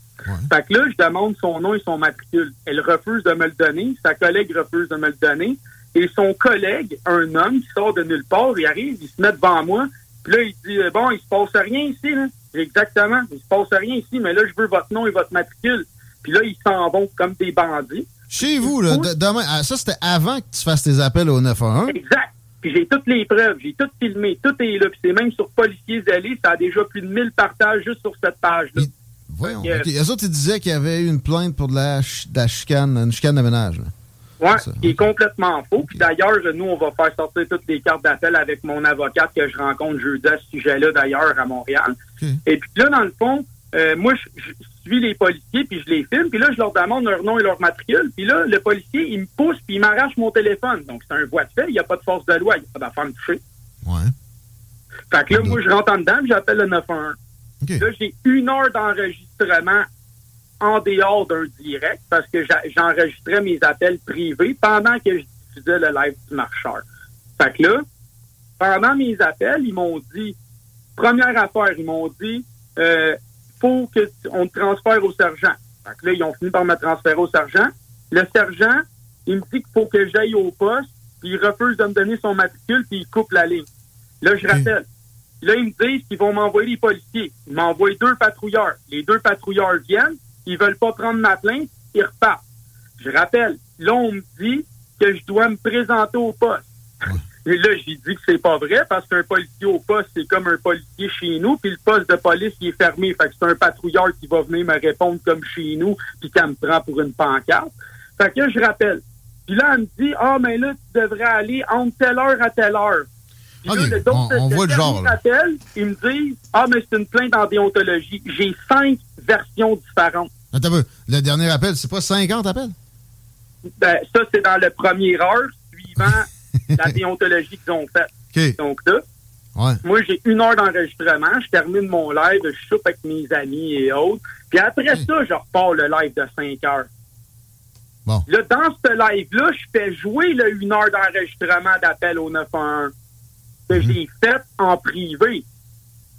Fait que là, je demande son nom et son matricule. Elle refuse de me le donner. Sa collègue refuse de me le donner. Et son collègue, un homme qui sort de nulle part, il arrive, il se met devant moi. Puis là, il dit, bon, il se passe rien ici, là. Exactement. Il se passe rien ici, mais là, je veux votre nom et votre matricule. Puis là, ils s'en vont comme des bandits. Chez vous, là, demain, ah, ça, c'était avant que tu fasses tes appels au 911? Exact. Puis j'ai toutes les preuves, j'ai tout filmé, tout est là. Puis c'est même sur Policiers Allés, ça a déjà plus de 1000 partages juste sur cette page-là. Voyons. Les autres, ils disaient qu'il y avait eu une plainte pour de la, chicane, une chicane de ménage. Oui, qui est complètement faux. Puis d'ailleurs, nous, on va faire sortir toutes les cartes d'appel avec mon avocate que je rencontre jeudi à ce sujet-là, d'ailleurs, à Montréal. Et puis là, dans le fond, euh, moi, je, suis les policiers, puis je les filme, puis là, je leur demande leur nom et leur matricule, puis là, le policier, il me pousse, puis il m'arrache mon téléphone. Donc, c'est un voie de fait, il n'y a pas de force de loi, il n'y a pas d'affaire de toucher. Ouais. Fait que là, moi, je rentre en dedans, puis j'appelle le 911. Là, j'ai une heure d'enregistrement en dehors d'un direct, parce que j'enregistrais mes appels privés pendant que je diffusais le live du marcheur. Fait que là, pendant mes appels, ils m'ont dit, première affaire, ils m'ont dit, euh, faut qu'on te transfère au sergent. Fait que là, ils ont fini par me transférer au sergent. Le sergent, il me dit qu'il faut que j'aille au poste, puis il refuse de me donner son matricule, puis il coupe la ligne. Là, je rappelle. Là, ils me disent qu'ils vont m'envoyer les policiers. Ils m'envoient deux patrouilleurs. Les deux patrouilleurs viennent, ils veulent pas prendre ma plainte, ils repartent. Je rappelle, là, on me dit que je dois me présenter au poste. Et là, j'ai dit que c'est pas vrai parce qu'un policier au poste, c'est comme un policier chez nous, puis le poste de police, il est fermé. Fait que c'est un patrouilleur qui va venir me répondre comme chez nous, puis qui me prend pour une pancarte. Fait que je rappelle. Puis là, elle me dit, ah, mais là, tu devrais aller entre telle heure à telle heure. Là, on, on voit le genre. Appelle, ils me disent, ah, mais c'est une plainte en déontologie. J'ai cinq versions différentes. Attends Le dernier appel, c'est pas 50 appels? Ben, ça, c'est dans le premier heure, suivant la déontologie qu'ils ont faite. Donc là, moi, j'ai une heure d'enregistrement, je termine mon live, je soupe avec mes amis et autres. Puis après ça, je repars le live de 5 heures. Bon. Là, dans ce live-là, je fais jouer le une heure d'enregistrement d'appel au 911 que mhm. j'ai fait en privé.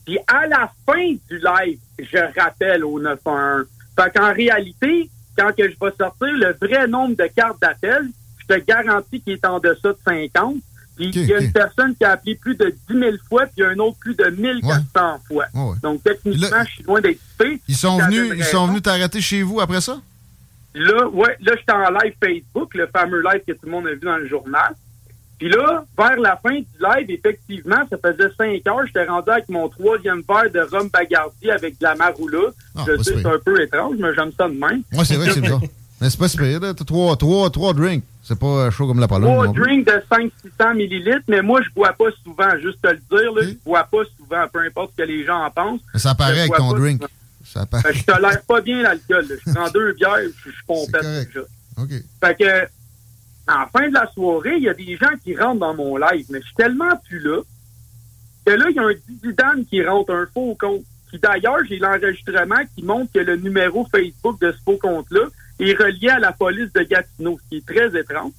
Puis à la fin du live, je rappelle au 911. Fait qu'en réalité, quand que je vais sortir le vrai nombre de cartes d'appel, je te garantis qu'il est en deçà de 50. Puis il y a une personne qui a appelé plus de 10 000 fois, puis il y a un autre plus de 1400 fois. Donc techniquement, je suis loin d'être fait. Ils sont venus, ils sont venus t'arrêter chez vous après ça? Là, ouais, là, j'étais en live Facebook, le fameux live que tout le monde a vu dans le journal. Puis là, vers la fin du live, effectivement, ça faisait 5 heures, j'étais rendu avec mon troisième verre de rhum bagardi avec de la maroula. Ah, je sais, c'est un peu étrange, mais j'aime ça de même. Moi, c'est vrai que c'est ça. Mais c'est pas super, là. T'as trois, trois, trois drinks. C'est pas chaud comme la palombe. Trois drinks de 500-600 millilitres, mais moi, je bois pas souvent. Juste te le dire, là, je bois pas souvent, peu importe ce que les gens en pensent. Mais ça paraît avec ton drink. Ça paraît. je tolère pas bien l'alcool. Je prends deux bières, je suis pompette déjà. OK. Fait que, en fin de la soirée, il y a des gens qui rentrent dans mon live, mais je suis tellement plus là que là, il y a un dividende qui rentre, un faux compte. Qui d'ailleurs, j'ai l'enregistrement qui montre que le numéro Facebook de ce faux compte-là est relié à la police de Gatineau, ce qui est très étrange.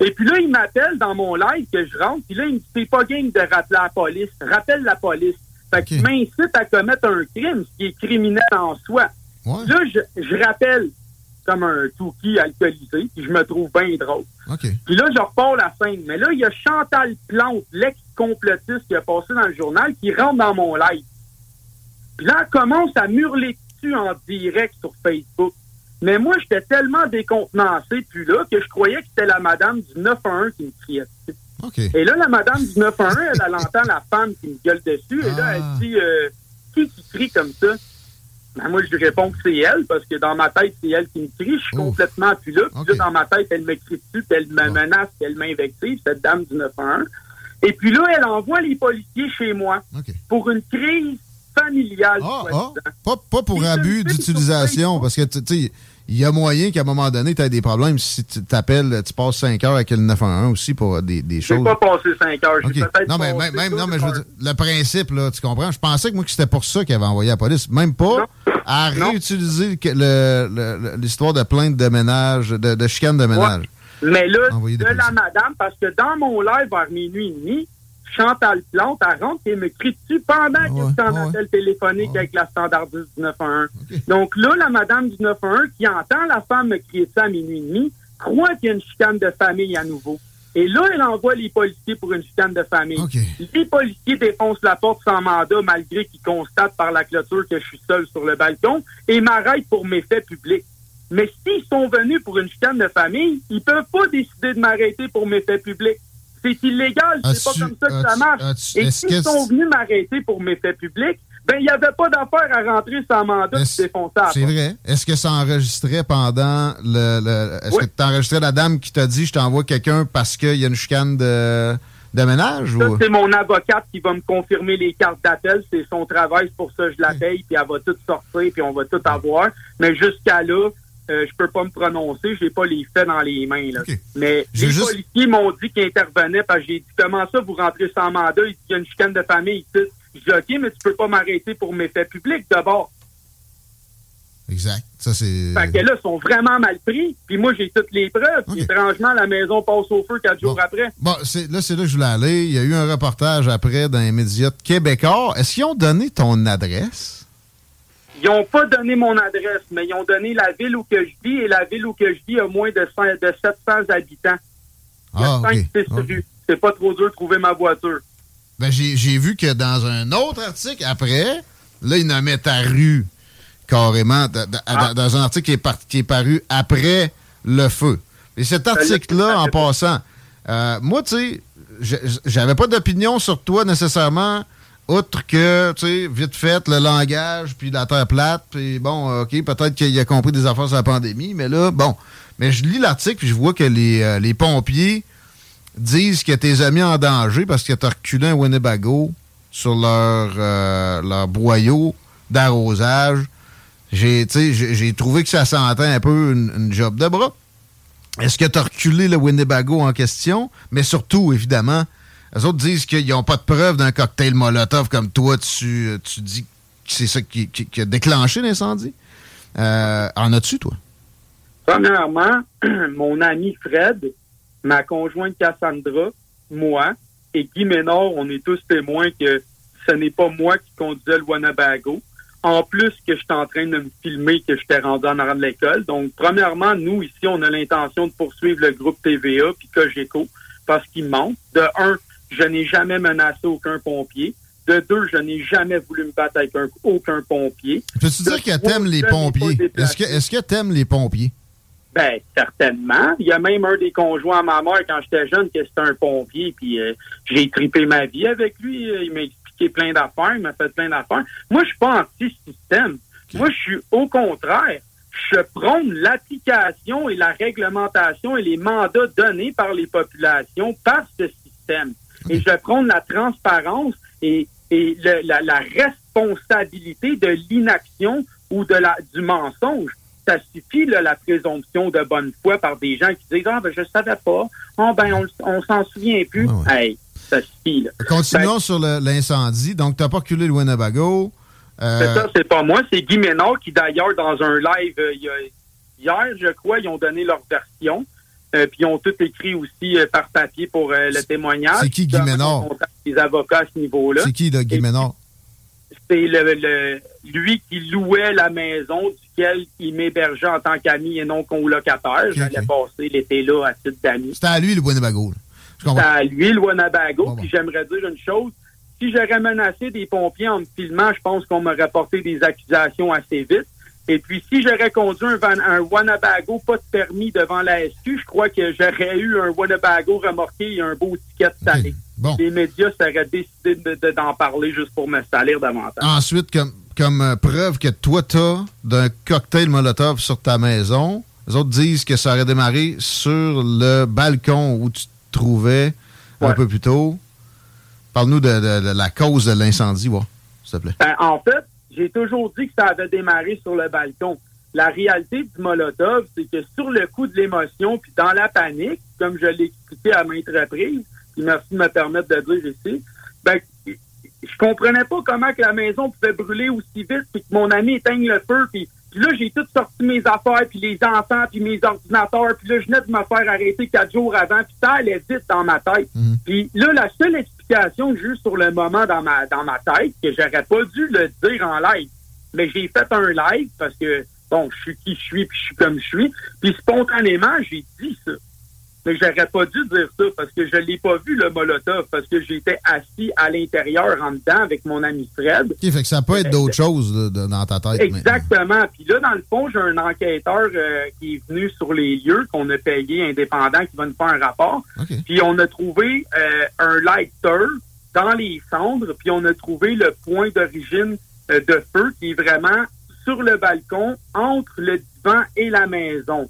Et puis là, il m'appelle dans mon live que je rentre, puis là, il me dit c'est pas game de rappeler la police. Rappelle la police. Fait qu'il m'incite à commettre un crime, ce qui est criminel en soi. Là, je, je rappelle comme un touki alcoolisé, puis je me trouve bien drôle. Puis là, je repars la scène. Mais là, il y a Chantal Plante, l'ex-complotiste qui a passé dans le journal, qui rentre dans mon live. Puis là, elle commence à hurler dessus en direct sur Facebook. Mais moi, j'étais tellement décontenancé, puis là, que je croyais que c'était la madame du 911 qui me criait dessus. Et là, la madame du 911, elle, elle entend la femme qui me gueule dessus, et là, elle ah. dit euh, Qui qui crie comme ça? Ben, moi, je réponds que c'est elle, parce que dans ma tête, c'est elle qui me crie. Je suis complètement plus là. Puis là, dans ma tête, elle me crie dessus, puis elle me menace, puis elle m'invective, cette dame du 911. Et puis là, elle envoie les policiers chez moi pour une crise familiale. Ah, ah. Pas, pas, pour abus d'utilisation, parce que, tu sais, il y a moyen qu'à un moment donné, tu aies des problèmes. Si tu t'appelles, tu passes 5 heures avec le 911 aussi pour des, des choses. Je pas passé 5 heures. Non, mais même, non, mais je veux dire, le principe, là, tu comprends? Je pensais que moi que c'était pour ça qu'il avait envoyé la police. Même pas à réutiliser l'histoire de plainte de ménage, de, de chicane de ménage. Mais là, de la madame, parce que dans mon live vers minuit et demi, Chantal Plante, elle rentre et me crie dessus pendant qu'elle est en appel téléphonique avec la standardiste du 911. Donc là, la madame du 911 qui entend la femme me crier ça à minuit et demi, croit qu'il y a une chicane de famille à nouveau. Et là, elle envoie les policiers pour une chicane de famille. Les policiers défoncent la porte sans mandat malgré qu'ils constatent par la clôture que je suis seul sur le balcon et m'arrêtent pour mes faits publics. Mais s'ils sont venus pour une chicane de famille, ils peuvent pas décider de m'arrêter pour mes faits publics. C'est illégal, c'est pas comme ça que ça marche. Et s'ils sont venus m'arrêter pour mes faits publics, ben, il n'y avait pas d'affaire à rentrer sans mandat et défoncer C'est vrai. Est-ce que ça enregistrait pendant le. Est-ce que tu enregistrais la dame qui t'a dit je t'envoie quelqu'un parce qu'il y a une chicane de, de ménage? Ça, c'est mon avocate qui va me confirmer les cartes d'appel. C'est son travail, c'est pour ça que je la paye, puis elle va tout sortir, puis on va tout avoir. Mais jusqu'à là, euh, je peux pas me prononcer, j'ai pas les faits dans les mains. Là. Mais les policiers m'ont dit qu'ils intervenaient parce que j'ai dit comment ça vous rentrez sans mandat, il y a une chicane de famille ici. Je dis OK, mais tu peux pas m'arrêter pour mes faits publics d'abord. Exact. Ça, c'est. Fait que là, ils sont vraiment mal pris. Puis moi, j'ai toutes les preuves. Puis étrangement, la maison passe au feu quatre jours après. Bon, là, c'est là que je voulais aller. Il y a eu un reportage après dans les médias québécois. Est-ce qu'ils ont donné ton adresse? Ils n'ont pas donné mon adresse, mais ils ont donné la ville où que je vis et la ville où que je vis a moins de, 700 habitants. Ah, C'est pas trop dur de trouver ma voiture. Ben, j'ai vu que dans un autre article après, là, il nommaient ta rue carrément ah. dans un article qui est, paru après le feu. Et cet ben, article-là, en passant, euh, moi, tu sais, j'avais pas d'opinion sur toi nécessairement, outre que, tu sais, vite fait, le langage, puis la terre plate, puis bon, OK, peut-être qu'il a compris des affaires sur la pandémie, mais là, bon. Mais je lis l'article, puis je vois que les, euh, les pompiers disent que tes amis en danger parce que tu as reculé un Winnebago sur leur, euh, boyau d'arrosage. J'ai, trouvé que ça sentait un peu une, job de bras. Est-ce que tu as reculé le Winnebago en question? Mais surtout, évidemment, les autres disent qu'ils n'ont pas de preuve d'un cocktail Molotov comme toi, tu, tu dis que c'est ça qui, a déclenché l'incendie. Euh, en as-tu, toi? Premièrement, mon ami Fred, ma conjointe Cassandra, moi et Guy Ménard, on est tous témoins que ce n'est pas moi qui conduisais le Wanabago. En plus que je suis en train de me filmer que j'étais rendu en arrière de l'école. Donc, premièrement, nous, ici, on a l'intention de poursuivre le groupe TVA puis Cogeco parce qu'ils mentent. De un, je n'ai jamais menacé aucun pompier. De deux, je n'ai jamais voulu me battre avec aucun pompier. Peux-tu dire que t'aimes les pompiers? Est-ce que, est-ce que t'aimes les pompiers? Ben, certainement. Il y a même un des conjoints à ma mère quand j'étais jeune que c'était un pompier, puis euh, j'ai tripé ma vie avec lui. Il m'a expliqué plein d'affaires, il m'a fait plein d'affaires. Moi, je suis pas anti-système. Moi, je suis au contraire. Je prône l'application et la réglementation et les mandats donnés par les populations par ce système. Et je prône la transparence et, et la, la responsabilité de l'inaction ou de la du mensonge ça suffit, la présomption de bonne foi par des gens qui disent Ah, ben, je savais pas. Oh, ben, on, on s'en souvient plus. Hey, ça suffit, là. Continuons sur l'incendie. Donc, tu n'as pas reculé le Winnebago. Euh... C'est ça, c'est pas moi. C'est Guy Ménard qui, d'ailleurs, dans un live euh, hier, je crois, ils ont donné leur version. Euh, puis ils ont tout écrit aussi euh, par papier pour le témoignage. C'est qui Guy Ménard? Les avocats à ce niveau-là. C'est qui, de Guy Ménard? c'est le, lui qui louait la maison duquel il m'hébergeait en tant qu'ami et non colocataire. J'allais passer l'été là à titre d'ami. C'était à lui le Winnebago. C'était à lui le Winnebago. Puis j'aimerais dire une chose. Si j'aurais menacé des pompiers en me filmant, je pense qu'on m'aurait porté des accusations assez vite. Et puis, si j'aurais conduit un, van, un Winnebago pas de permis devant la SQ, je crois que j'aurais eu un Winnebago remorqué et un beau ticket salé. Les médias seraient décidés d'en parler juste pour me salir davantage. Ensuite, comme, comme euh, preuve que toi, t'as d'un cocktail Molotov sur ta maison, les autres disent que ça aurait démarré sur le balcon où tu te trouvais un peu plus tôt. Parle-nous de, la cause de l'incendie, s'il te plaît. Ben, en fait, j'ai toujours dit que ça avait démarré sur le balcon. La réalité du Molotov, c'est que sur le coup de l'émotion, puis dans la panique, comme je l'ai expliqué à maintes reprises, puis merci de me permettre de dire ici, ben, je comprenais pas comment que la maison pouvait brûler aussi vite, puis que mon ami éteigne le feu, puis, là, j'ai tout sorti mes affaires, puis les enfants, puis mes ordinateurs, puis là, je venais de me faire arrêter quatre jours avant, puis ça allait vite dans ma tête. Mhm. Puis là, la seule explication juste sur le moment dans ma dans ma tête que j'aurais pas dû le dire en live. Mais j'ai fait un live parce que bon, je suis qui je suis puis je suis comme je suis. Puis spontanément, j'ai dit ça. Mais j'aurais pas dû dire ça parce que je l'ai pas vu le Molotov parce que j'étais assis à l'intérieur en dedans avec mon ami Fred. OK, fait que ça peut être d'autres choses dans ta tête. Exactement. Puis là, dans le fond, j'ai un enquêteur euh, qui est venu sur les lieux qu'on a payé indépendant qui va nous faire un rapport. Puis on a trouvé euh, un lighter dans les cendres, puis on a trouvé le point d'origine euh, de feu qui est vraiment sur le balcon entre le divan et la maison.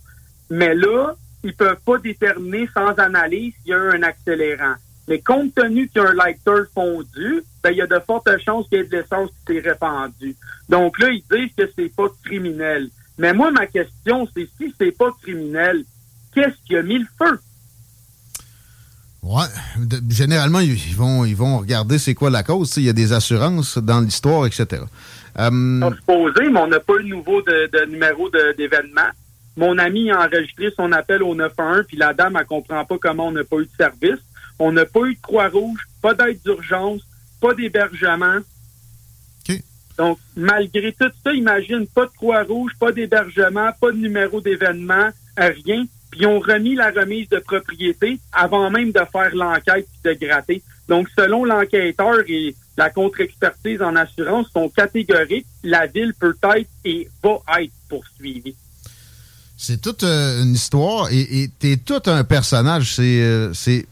Mais là, ils peuvent pas déterminer sans analyse s'il y a un accélérant. Mais compte tenu qu'il y a un lighter fondu, ben, il y a de fortes chances qu'il y ait de l'essence qui s'est répandue. Donc là, ils disent que c'est pas criminel. Mais moi, ma question, c'est si c'est pas criminel, qu'est-ce qui a mis le feu? Ouais. généralement, ils vont, ils vont regarder c'est quoi la cause. Il y a des assurances dans l'histoire, etc. Euh... On supposé, mais on n'a pas le nouveau de, de numéro d'événement. Mon ami a enregistré son appel au 911, puis la dame, elle comprend pas comment on n'a pas eu de service. On n'a pas eu de Croix-Rouge, pas d'aide d'urgence, pas d'hébergement. Donc, malgré tout ça, imagine, pas de Croix-Rouge, pas d'hébergement, pas de numéro d'événement, rien. Puis, ils ont remis la remise de propriété avant même de faire l'enquête et de gratter. Donc, selon l'enquêteur et la contre-expertise en assurance sont catégoriques, la ville peut être et va être poursuivie. C'est toute euh, une histoire et tu es tout un personnage. Euh, c'est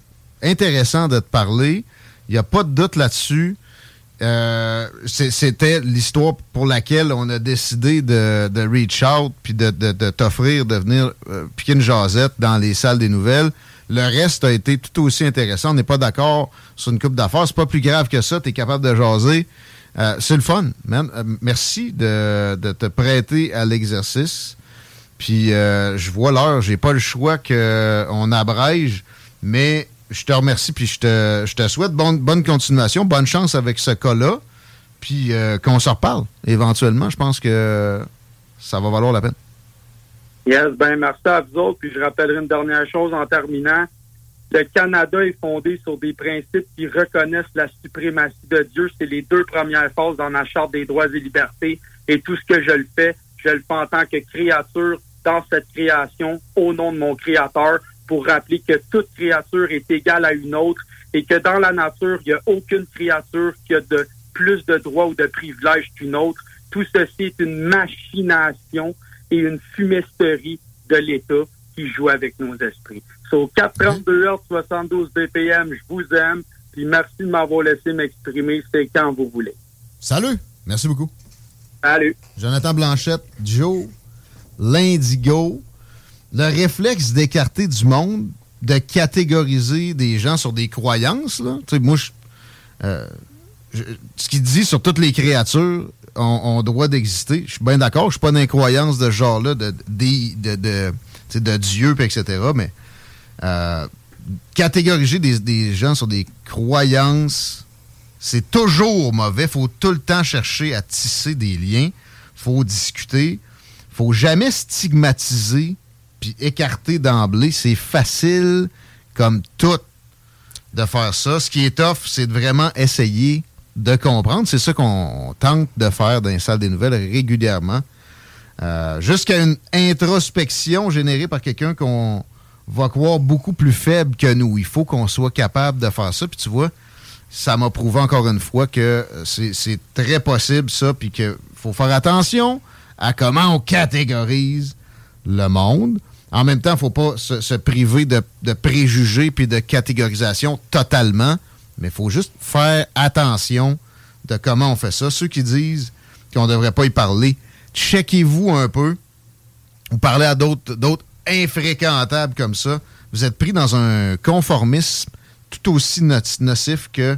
intéressant de te parler. Il n'y a pas de doute là-dessus. Euh, c'était l'histoire pour laquelle on a décidé de, reach out puis de, t'offrir de venir piquer une jasette dans les salles des nouvelles. Le reste a été tout aussi intéressant. On n'est pas d'accord sur une coupe d'affaires. C'est pas plus grave que ça. Tu es capable de jaser. c'est le fun, merci de, te prêter à l'exercice. Puis euh, je vois l'heure, j'ai pas le choix qu'on abrège, mais je te remercie puis je te, je te souhaite bonne, bonne continuation, bonne chance avec ce cas-là, puis euh, qu'on se reparle éventuellement. Je pense que ça va valoir la peine. Yes, ben merci à vous autres. Puis je rappellerai une dernière chose en terminant. Le Canada est fondé sur des principes qui reconnaissent la suprématie de Dieu. C'est les deux premières phases dans la Charte des droits et libertés. Et tout ce que je le fais, je le fais en tant que créature dans cette création au nom de mon Créateur pour rappeler que toute créature est égale à une autre et que dans la nature, il n'y a aucune créature qui a de plus de droits ou de privilèges qu'une autre. Tout ceci est une machination et une fumisterie de l'État qui joue avec nos esprits. Sur 432 Hz, 72 BPM, je vous aime. Puis merci de m'avoir laissé m'exprimer. C'est quand vous voulez. Salut. Merci beaucoup. Salut. Jonathan Blanchette, Joe, l'indigo, le réflexe d'écarter du monde, de catégoriser des gens sur des croyances. Là. Tu sais, moi, euh, ce qu'il dit sur toutes les créatures ont, droit d'exister, je suis bien d'accord. Je suis pas d'incroyance de ce genre-là, de, Dieu, etc. Mais euh, catégoriser des, des gens sur des croyances, c'est toujours mauvais. faut tout le temps chercher à tisser des liens. faut discuter faut jamais stigmatiser puis écarter d'emblée. C'est facile, comme tout, de faire ça. Ce qui est tough, c'est de vraiment essayer de comprendre. C'est ça qu'on tente de faire dans les salles des nouvelles régulièrement. Euh, jusqu'à une introspection générée par quelqu'un qu'on va croire beaucoup plus faible que nous. Il faut qu'on soit capable de faire ça. Puis tu vois, ça m'a prouvé encore une fois que c'est très possible ça, puis qu'il faut faire attention à comment on catégorise le monde. En même temps, il ne faut pas se, priver de, préjugés puis de catégorisation totalement, mais il faut juste faire attention de comment on fait ça. Ceux qui disent qu'on ne devrait pas y parler, checkez-vous un peu ou parlez à d'autres infréquentables comme ça. Vous êtes pris dans un conformisme tout aussi nocif que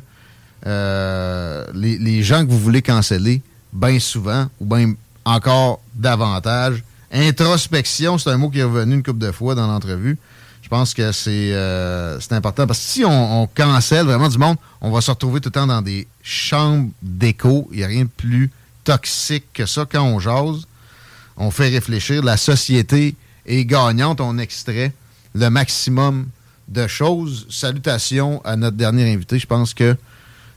euh, les, les, gens que vous voulez canceller bien souvent ou bien encore davantage. Introspection, c'est un mot qui est revenu une couple de fois dans l'entrevue. Je pense que c'est euh, important parce que si on, cancelle vraiment du monde, on va se retrouver tout le temps dans des chambres d'écho. Il n'y a rien de plus toxique que ça quand on jase. On fait réfléchir. La société est gagnante. On extrait le maximum de choses. Salutations à notre dernier invité. Je pense que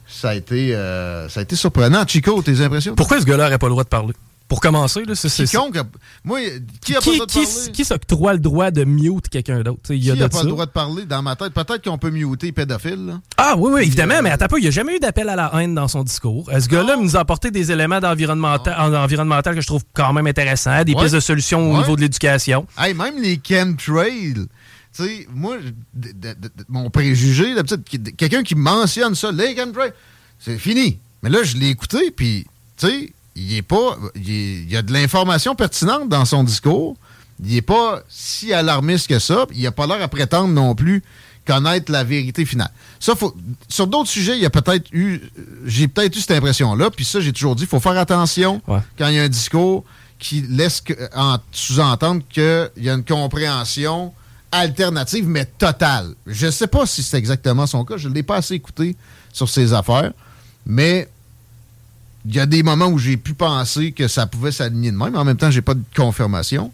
ça a été, euh, ça a été surprenant. Chico, tes impressions? Pourquoi ce gars-là pas le droit de parler? Pour commencer, là, c'est Quiconque, moi, qui a pas le droit de parler? Qui s'octroie le droit de mute quelqu'un d'autre? Il y a, pas le droit de parler dans ma tête? Peut-être qu'on peut muter pédophile. Là. Ah oui, oui, évidemment, mais attends pas, il n'y a jamais eu d'appel à la haine dans son discours. Ce gars-là nous a apporté des éléments d'environnemental environnemental que je trouve quand même intéressants, des pistes de solutions au niveau de l'éducation? Hey, même les chemtrails. Tu sais, moi, mon préjugé, quelqu'un qui mentionne ça, les chemtrails, c'est fini. Mais là, je l'ai écouté, puis, tu sais, il est pas. Il, y a de l'information pertinente dans son discours. Il n'est pas si alarmiste que ça. Il n'a pas l'air à prétendre non plus connaître la vérité finale. Ça, faut, sur d'autres sujets, il y a peut-être eu. J'ai peut-être eu cette impression-là. Puis ça, j'ai toujours dit, il faut faire attention quand il y a un discours qui laisse sous-entendre qu'il y a une compréhension alternative, mais totale. Je ne sais pas si c'est exactement son cas. Je ne l'ai pas assez écouté sur ses affaires. Mais il y a des moments où j'ai pu penser que ça pouvait s'aligner de même, mais en même temps, j'ai pas de confirmation.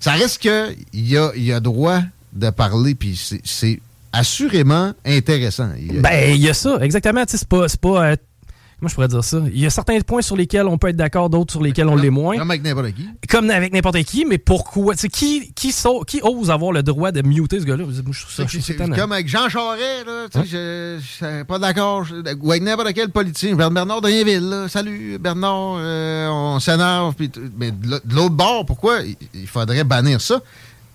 Ça reste qu'il y a, y droit de parler, puis c'est assurément intéressant. Ben, il y a ça, exactement. C'est pas, pas euh, moi, je pourrais dire ça. Il y a certains points sur lesquels on peut être d'accord, d'autres sur lesquels on l'est moins. Comme avec n'importe qui. Comme avec n'importe qui, mais pourquoi? qui, qui, qui ose avoir le droit de muter ce gars-là? comme avec Jean Charest, là, hein? je suis pas d'accord. Ou avec n'importe quel politicien. Bernard Drainville, salut Bernard, euh, on s'énerve. Mais de l'autre bord, pourquoi il faudrait bannir ça?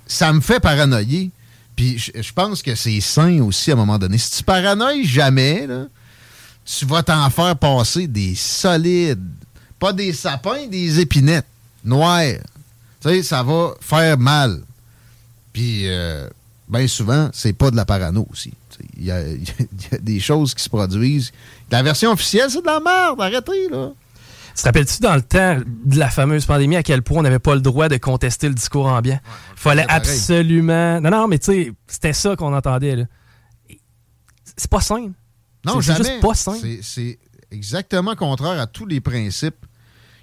Ça me fait paranoïer. Puis je pense que c'est sain aussi à un moment donné. Si tu paranoïes jamais, là, tu vas t'en faire passer des solides. Pas des sapins, des épinettes noires. Tu sais, ça va faire mal. Puis, euh, bien souvent, c'est pas de la parano aussi. Il y, a, des choses qui se produisent. La version officielle, c'est de la merde. Arrêtez, là. Tu te rappelles-tu dans le temps de la fameuse pandémie à quel point on n'avait pas le droit de contester le discours ambiant? Il fallait absolument. Non, non, mais tu sais, c'était ça qu'on entendait. Là. C'est pas simple. Non, jamais. C'est exactement contraire à tous les principes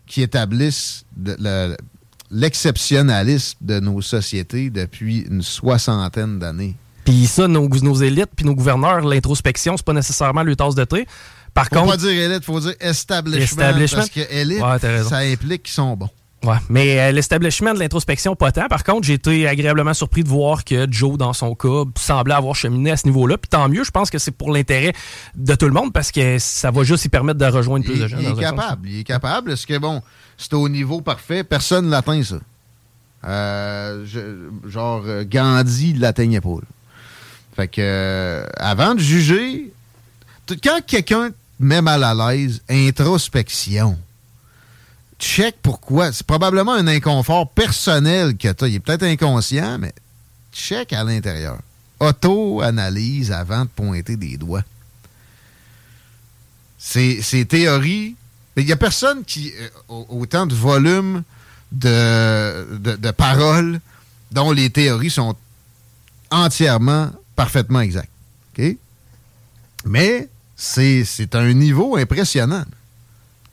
qui établissent l'exceptionnalisme de nos sociétés depuis une soixantaine d'années. Puis ça, nos, nos élites puis nos gouverneurs, l'introspection, c'est pas nécessairement le tasse de thé. Par faut contre, pas dire élite, faut dire establishment, parce que élite, ça implique qu'ils sont bons. Ouais, mais euh, l'establishment de l'introspection, pas tant. Par contre, j'ai été agréablement surpris de voir que Joe, dans son cas, semblait avoir cheminé à ce niveau-là. Puis tant mieux, je pense que c'est pour l'intérêt de tout le monde parce que ça va juste y permettre de rejoindre plus de gens. Il est capable, il est capable. Est-ce que, bon, c'est au niveau parfait, personne ne l'atteint, ça. Euh, genre, euh, Gandhi ne l'atteignait pas. Fait que, avant de juger, quand quelqu'un met mal à l'aise, introspection check pourquoi. C'est probablement un inconfort personnel que tu as. Il est peut-être inconscient, mais check à l'intérieur. Auto-analyse avant de pointer des doigts. Ces, théories. Il n'y a personne qui a euh, autant de volume de, de, paroles dont les théories sont entièrement, parfaitement exactes. Mais c'est un niveau impressionnant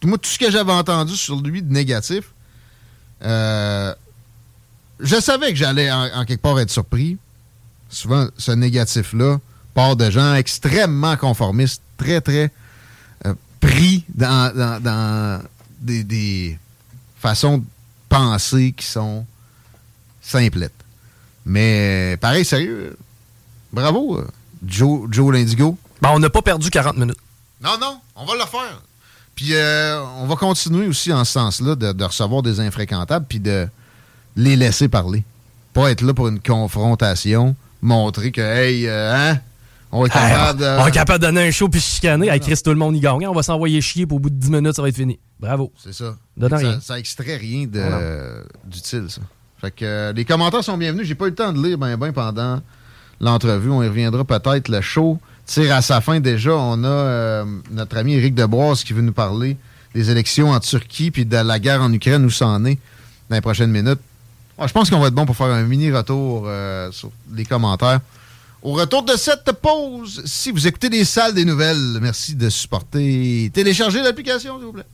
moi, tout ce que j'avais entendu sur lui de négatif, euh, je savais que j'allais en, quelque part être surpris. Souvent, ce négatif-là part de gens extrêmement conformistes, très, très euh, pris dans, des, façons de penser qui sont simplettes. Mais pareil, sérieux, bravo, euh, Joe, Joe Lindigo. Ben, on n'a pas perdu 40 minutes. Non, non, on va le faire. Puis euh, on va continuer aussi en ce sens-là de, recevoir des infréquentables puis de les laisser parler. Pas être là pour une confrontation, montrer que, hey, euh, hein, on est capable de... On est capable de donner un show puis chicaner. Avec Chris, tout le monde y gagne. On va s'envoyer chier pour au bout de 10 minutes, ça va être fini. Bravo. C'est ça. ça, extrait rien d'utile, ça. Fait que euh, les commentaires sont bienvenus. J'ai pas eu le temps de lire ben, ben pendant l'entrevue. On y reviendra peut-être. Le show tire à sa fin déjà. On a euh, notre ami Éric Deboise qui veut nous parler des élections en Turquie puis de la guerre en Ukraine, où ça en est dans les prochaines minutes. je pense qu'on va être bon pour faire un mini retour euh, sur les commentaires. Au retour de cette pause, si vous écoutez des salles des nouvelles, merci de supporter. Téléchargez l'application, s'il vous plaît.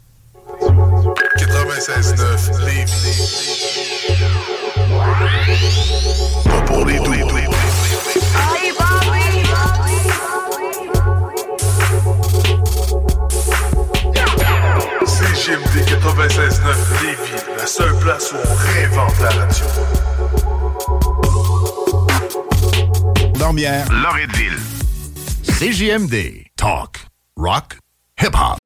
96.9 Pas pour les. Dormière, Loretteville. CJMD. Talk, rock, hip-hop.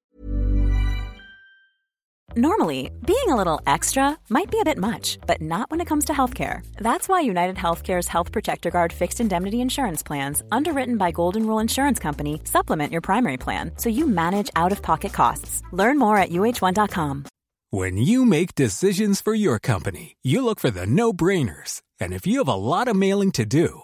Normally, being a little extra might be a bit much, but not when it comes to healthcare. That's why United Healthcare's Health Protector Guard fixed indemnity insurance plans, underwritten by Golden Rule Insurance Company, supplement your primary plan so you manage out of pocket costs. Learn more at uh1.com. When you make decisions for your company, you look for the no brainers. And if you have a lot of mailing to do,